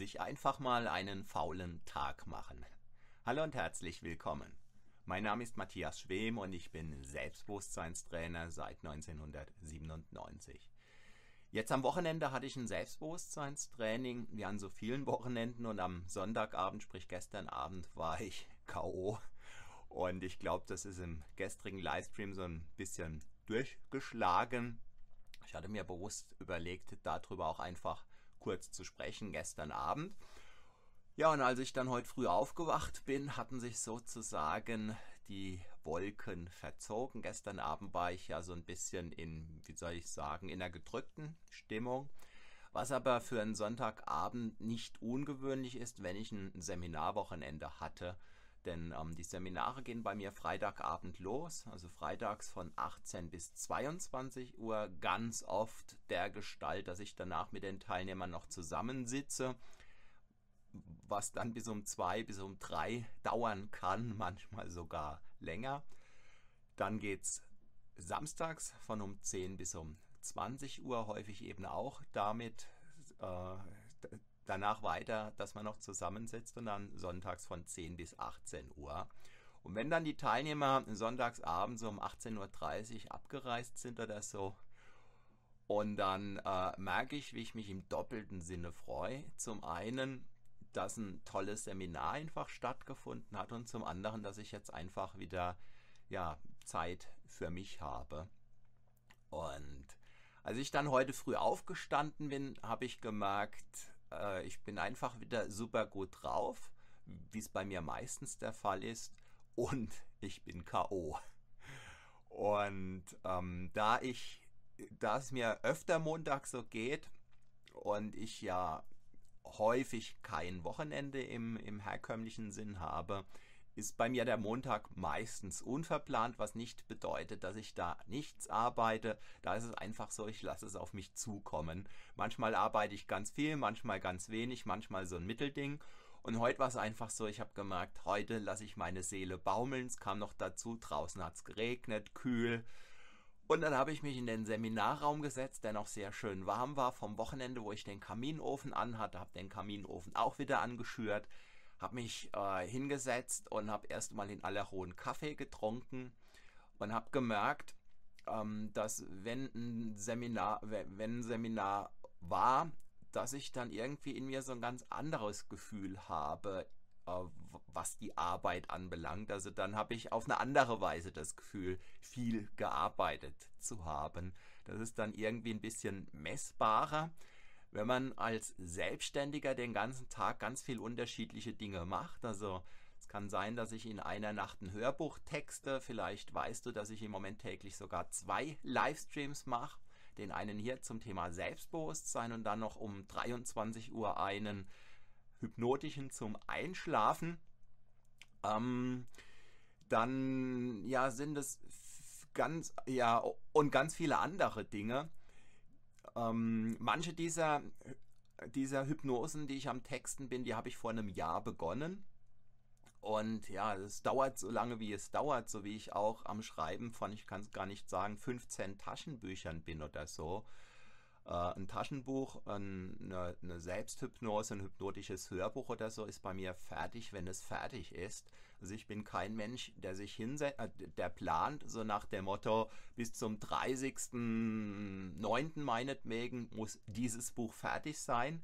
Sich einfach mal einen faulen Tag machen. Hallo und herzlich willkommen. Mein Name ist Matthias Schwem und ich bin Selbstbewusstseinstrainer seit 1997. Jetzt am Wochenende hatte ich ein Selbstbewusstseinstraining, wie an so vielen Wochenenden und am Sonntagabend, sprich gestern Abend, war ich KO. Und ich glaube, das ist im gestrigen Livestream so ein bisschen durchgeschlagen. Ich hatte mir bewusst überlegt, darüber auch einfach kurz zu sprechen gestern Abend. Ja, und als ich dann heute früh aufgewacht bin, hatten sich sozusagen die Wolken verzogen. Gestern Abend war ich ja so ein bisschen in, wie soll ich sagen, in einer gedrückten Stimmung. Was aber für einen Sonntagabend nicht ungewöhnlich ist, wenn ich ein Seminarwochenende hatte. Denn ähm, die Seminare gehen bei mir Freitagabend los, also freitags von 18 bis 22 Uhr, ganz oft der Gestalt, dass ich danach mit den Teilnehmern noch zusammensitze, was dann bis um 2 bis um 3 dauern kann, manchmal sogar länger. Dann geht es samstags von um 10 bis um 20 Uhr, häufig eben auch damit äh, danach weiter, dass man noch zusammensitzt und dann sonntags von 10 bis 18 Uhr. Und wenn dann die Teilnehmer sonntags abends um 18.30 Uhr abgereist sind oder so, und dann äh, merke ich, wie ich mich im doppelten Sinne freue. Zum einen, dass ein tolles Seminar einfach stattgefunden hat und zum anderen, dass ich jetzt einfach wieder ja, Zeit für mich habe. Und als ich dann heute früh aufgestanden bin, habe ich gemerkt, äh, ich bin einfach wieder super gut drauf, wie es bei mir meistens der Fall ist. Und ich bin K.O. Und ähm, da ich, da es mir öfter Montag so geht und ich ja häufig kein Wochenende im, im herkömmlichen Sinn habe, ist bei mir der Montag meistens unverplant, was nicht bedeutet, dass ich da nichts arbeite. Da ist es einfach so, ich lasse es auf mich zukommen. Manchmal arbeite ich ganz viel, manchmal ganz wenig, manchmal so ein Mittelding. Und heute war es einfach so, ich habe gemerkt, heute lasse ich meine Seele baumeln. Es kam noch dazu, draußen hat es geregnet, kühl. Und dann habe ich mich in den Seminarraum gesetzt, der noch sehr schön warm war vom Wochenende, wo ich den Kaminofen anhatte, habe den Kaminofen auch wieder angeschürt habe mich äh, hingesetzt und habe erstmal in aller einen Kaffee getrunken und habe gemerkt, ähm, dass wenn ein Seminar, wenn ein Seminar war, dass ich dann irgendwie in mir so ein ganz anderes Gefühl habe, äh, was die Arbeit anbelangt. Also dann habe ich auf eine andere Weise das Gefühl, viel gearbeitet zu haben. Das ist dann irgendwie ein bisschen messbarer wenn man als Selbstständiger den ganzen Tag ganz viel unterschiedliche Dinge macht. Also es kann sein, dass ich in einer Nacht ein Hörbuch texte. Vielleicht weißt du, dass ich im Moment täglich sogar zwei Livestreams mache. Den einen hier zum Thema Selbstbewusstsein und dann noch um 23 Uhr einen hypnotischen zum Einschlafen. Ähm, dann ja sind es ganz ja und ganz viele andere Dinge. Ähm, manche dieser dieser Hypnosen, die ich am Texten bin, die habe ich vor einem Jahr begonnen. Und ja, es dauert so lange, wie es dauert, so wie ich auch am Schreiben von, ich kann es gar nicht sagen, 15 Taschenbüchern bin oder so. Äh, ein Taschenbuch, eine, eine Selbsthypnose, ein hypnotisches Hörbuch oder so ist bei mir fertig, wenn es fertig ist. Also ich bin kein Mensch, der sich hinsetzt, äh, der plant, so nach dem Motto, bis zum 30.09. meinetwegen muss dieses Buch fertig sein.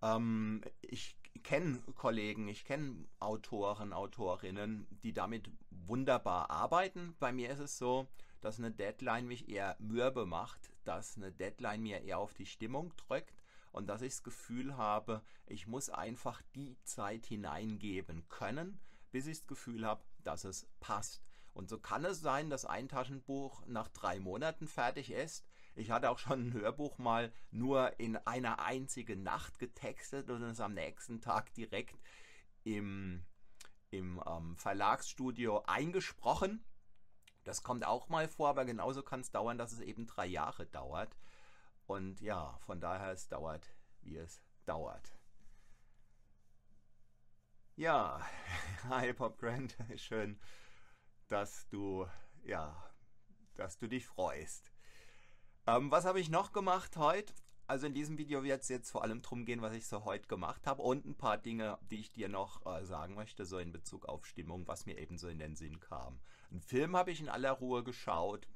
Ähm, ich kenne Kollegen, ich kenne Autoren, Autorinnen, die damit wunderbar arbeiten. Bei mir ist es so, dass eine Deadline mich eher mürbe macht, dass eine Deadline mir eher auf die Stimmung drückt und dass ich das Gefühl habe, ich muss einfach die Zeit hineingeben können, bis ich das Gefühl habe, dass es passt. Und so kann es sein, dass ein Taschenbuch nach drei Monaten fertig ist. Ich hatte auch schon ein Hörbuch mal nur in einer einzigen Nacht getextet und es am nächsten Tag direkt im, im ähm, Verlagsstudio eingesprochen. Das kommt auch mal vor, aber genauso kann es dauern, dass es eben drei Jahre dauert. Und ja, von daher es dauert, wie es dauert. Ja, hi Pop Grant, schön, dass du, ja, dass du dich freust. Ähm, was habe ich noch gemacht heute? Also in diesem Video wird es jetzt vor allem darum gehen, was ich so heute gemacht habe und ein paar Dinge, die ich dir noch äh, sagen möchte, so in Bezug auf Stimmung, was mir eben so in den Sinn kam. Einen Film habe ich in aller Ruhe geschaut,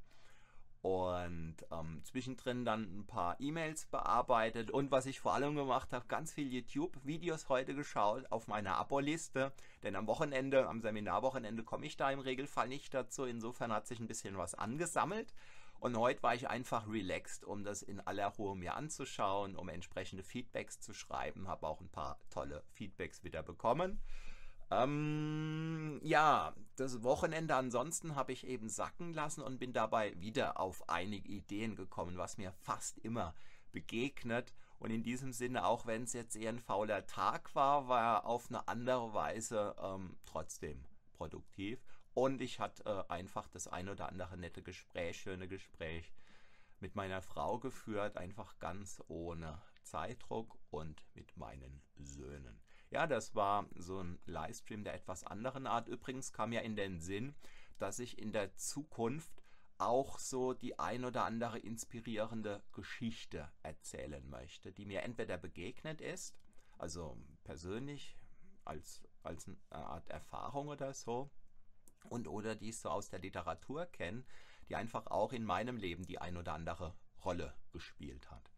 und ähm, zwischendrin dann ein paar E-Mails bearbeitet und was ich vor allem gemacht habe, ganz viel YouTube-Videos heute geschaut auf meiner Abo-Liste, denn am Wochenende, am Seminarwochenende komme ich da im Regelfall nicht dazu, insofern hat sich ein bisschen was angesammelt und heute war ich einfach relaxed, um das in aller Ruhe mir anzuschauen, um entsprechende Feedbacks zu schreiben, habe auch ein paar tolle Feedbacks wieder bekommen. Ähm, ja, das Wochenende ansonsten habe ich eben sacken lassen und bin dabei wieder auf einige Ideen gekommen, was mir fast immer begegnet. Und in diesem Sinne, auch wenn es jetzt eher ein fauler Tag war, war er auf eine andere Weise ähm, trotzdem produktiv. Und ich hatte äh, einfach das ein oder andere nette Gespräch, schöne Gespräch mit meiner Frau geführt, einfach ganz ohne Zeitdruck und mit meinen Söhnen. Ja, das war so ein Livestream der etwas anderen Art. Übrigens kam ja in den Sinn, dass ich in der Zukunft auch so die ein oder andere inspirierende Geschichte erzählen möchte, die mir entweder begegnet ist, also persönlich als, als eine Art Erfahrung oder so, und oder die ich so aus der Literatur kenne, die einfach auch in meinem Leben die ein oder andere Rolle gespielt hat.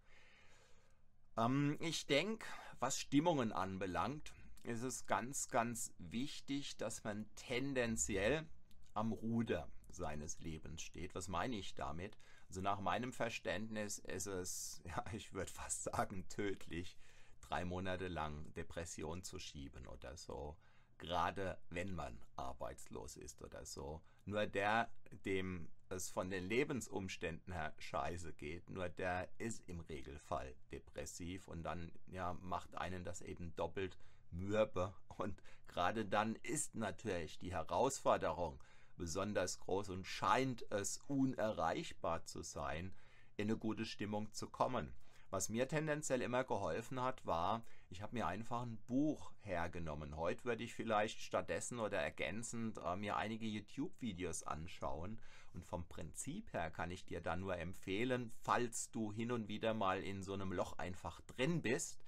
Ähm, ich denke, was Stimmungen anbelangt, ist es ganz, ganz wichtig, dass man tendenziell am Ruder seines Lebens steht. Was meine ich damit? Also nach meinem Verständnis ist es, ja, ich würde fast sagen, tödlich, drei Monate lang Depression zu schieben oder so. Gerade wenn man arbeitslos ist oder so. Nur der, dem es von den Lebensumständen her scheiße geht, nur der ist im Regelfall depressiv und dann ja, macht einen das eben doppelt mürbe. Und gerade dann ist natürlich die Herausforderung besonders groß und scheint es unerreichbar zu sein, in eine gute Stimmung zu kommen. Was mir tendenziell immer geholfen hat, war, ich habe mir einfach ein Buch hergenommen. Heute würde ich vielleicht stattdessen oder ergänzend äh, mir einige YouTube-Videos anschauen. Und vom Prinzip her kann ich dir da nur empfehlen, falls du hin und wieder mal in so einem Loch einfach drin bist,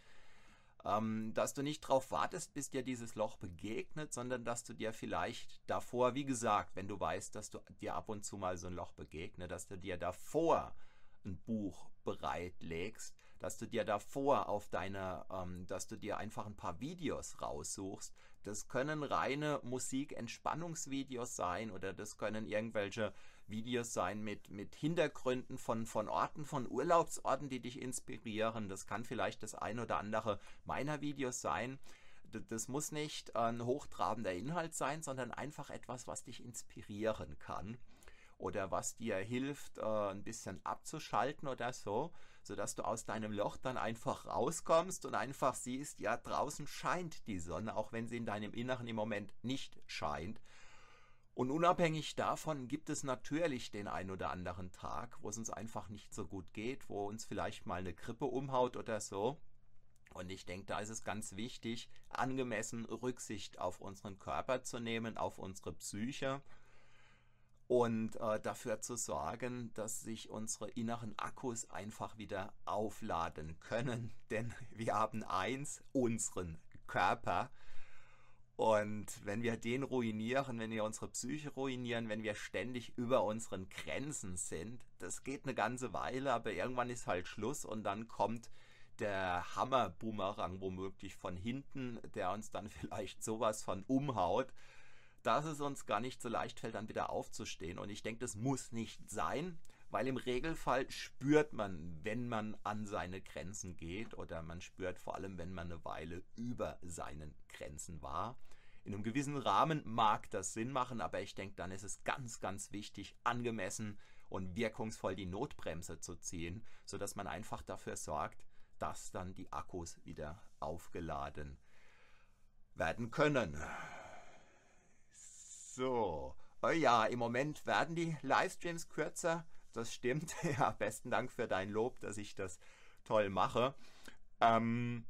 ähm, dass du nicht darauf wartest, bis dir dieses Loch begegnet, sondern dass du dir vielleicht davor, wie gesagt, wenn du weißt, dass du dir ab und zu mal so ein Loch begegnet, dass du dir davor ein Buch bereitlegst, dass du dir davor auf deine, ähm, dass du dir einfach ein paar Videos raussuchst. Das können reine Musik-Entspannungsvideos sein oder das können irgendwelche Videos sein mit, mit Hintergründen von, von Orten, von Urlaubsorten, die dich inspirieren. Das kann vielleicht das ein oder andere meiner Videos sein. Das muss nicht ein hochtrabender Inhalt sein, sondern einfach etwas, was dich inspirieren kann. Oder was dir hilft, äh, ein bisschen abzuschalten oder so, sodass du aus deinem Loch dann einfach rauskommst und einfach siehst, ja, draußen scheint die Sonne, auch wenn sie in deinem Inneren im Moment nicht scheint. Und unabhängig davon gibt es natürlich den ein oder anderen Tag, wo es uns einfach nicht so gut geht, wo uns vielleicht mal eine Grippe umhaut oder so. Und ich denke, da ist es ganz wichtig, angemessen Rücksicht auf unseren Körper zu nehmen, auf unsere Psyche und äh, dafür zu sorgen, dass sich unsere inneren Akkus einfach wieder aufladen können. Denn wir haben eins, unseren Körper. Und wenn wir den ruinieren, wenn wir unsere Psyche ruinieren, wenn wir ständig über unseren Grenzen sind, das geht eine ganze Weile, aber irgendwann ist halt Schluss und dann kommt der Hammer-Boomerang womöglich von hinten, der uns dann vielleicht sowas von umhaut, dass es uns gar nicht so leicht fällt, dann wieder aufzustehen. Und ich denke, das muss nicht sein, weil im Regelfall spürt man, wenn man an seine Grenzen geht oder man spürt vor allem, wenn man eine Weile über seinen Grenzen war. In einem gewissen Rahmen mag das Sinn machen, aber ich denke, dann ist es ganz, ganz wichtig, angemessen und wirkungsvoll die Notbremse zu ziehen, sodass man einfach dafür sorgt, dass dann die Akkus wieder aufgeladen werden können. So. Oh ja, im Moment werden die Livestreams kürzer. Das stimmt. Ja, besten Dank für dein Lob, dass ich das toll mache. Ähm,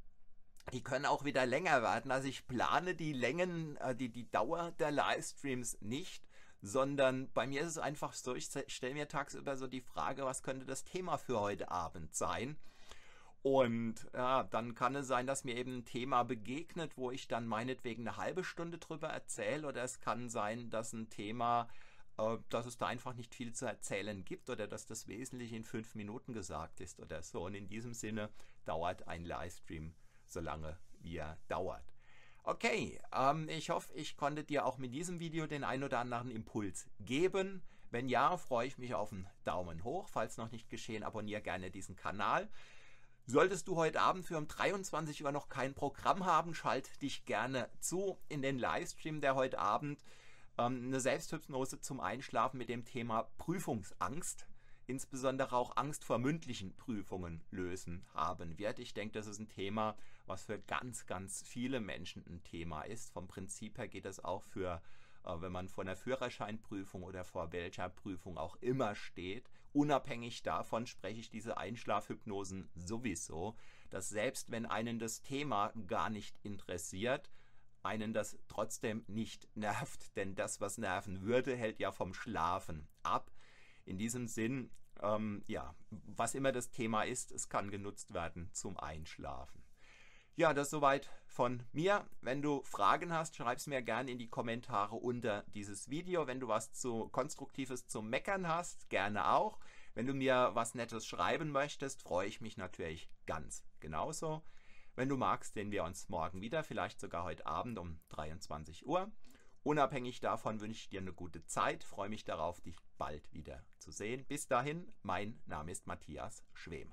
die können auch wieder länger werden. Also ich plane die Längen, äh, die, die Dauer der Livestreams nicht, sondern bei mir ist es einfach so, ich stelle mir tagsüber so die Frage, was könnte das Thema für heute Abend sein? Und ja, dann kann es sein, dass mir eben ein Thema begegnet, wo ich dann meinetwegen eine halbe Stunde drüber erzähle. Oder es kann sein, dass ein Thema, äh, dass es da einfach nicht viel zu erzählen gibt oder dass das wesentlich in fünf Minuten gesagt ist oder so. Und in diesem Sinne dauert ein Livestream so lange, wie er dauert. Okay, ähm, ich hoffe, ich konnte dir auch mit diesem Video den ein oder anderen Impuls geben. Wenn ja, freue ich mich auf einen Daumen hoch. Falls noch nicht geschehen, abonniere gerne diesen Kanal. Solltest du heute Abend für um 23 Uhr noch kein Programm haben, schalt dich gerne zu in den Livestream, der heute Abend ähm, eine Selbsthypnose zum Einschlafen mit dem Thema Prüfungsangst, insbesondere auch Angst vor mündlichen Prüfungen lösen haben wird. Ich denke, das ist ein Thema, was für ganz, ganz viele Menschen ein Thema ist. Vom Prinzip her geht es auch für äh, wenn man vor einer Führerscheinprüfung oder vor welcher Prüfung auch immer steht. Unabhängig davon spreche ich diese Einschlafhypnosen sowieso, dass selbst wenn einen das Thema gar nicht interessiert, einen das trotzdem nicht nervt, denn das, was nerven würde, hält ja vom Schlafen ab. In diesem Sinn, ähm, ja, was immer das Thema ist, es kann genutzt werden zum Einschlafen. Ja, das soweit von mir. Wenn du Fragen hast, schreib es mir gerne in die Kommentare unter dieses Video. Wenn du was zu Konstruktives zum Meckern hast, gerne auch. Wenn du mir was Nettes schreiben möchtest, freue ich mich natürlich ganz genauso. Wenn du magst, sehen wir uns morgen wieder, vielleicht sogar heute Abend um 23 Uhr. Unabhängig davon wünsche ich dir eine gute Zeit, freue mich darauf, dich bald wieder zu sehen. Bis dahin, mein Name ist Matthias Schwem.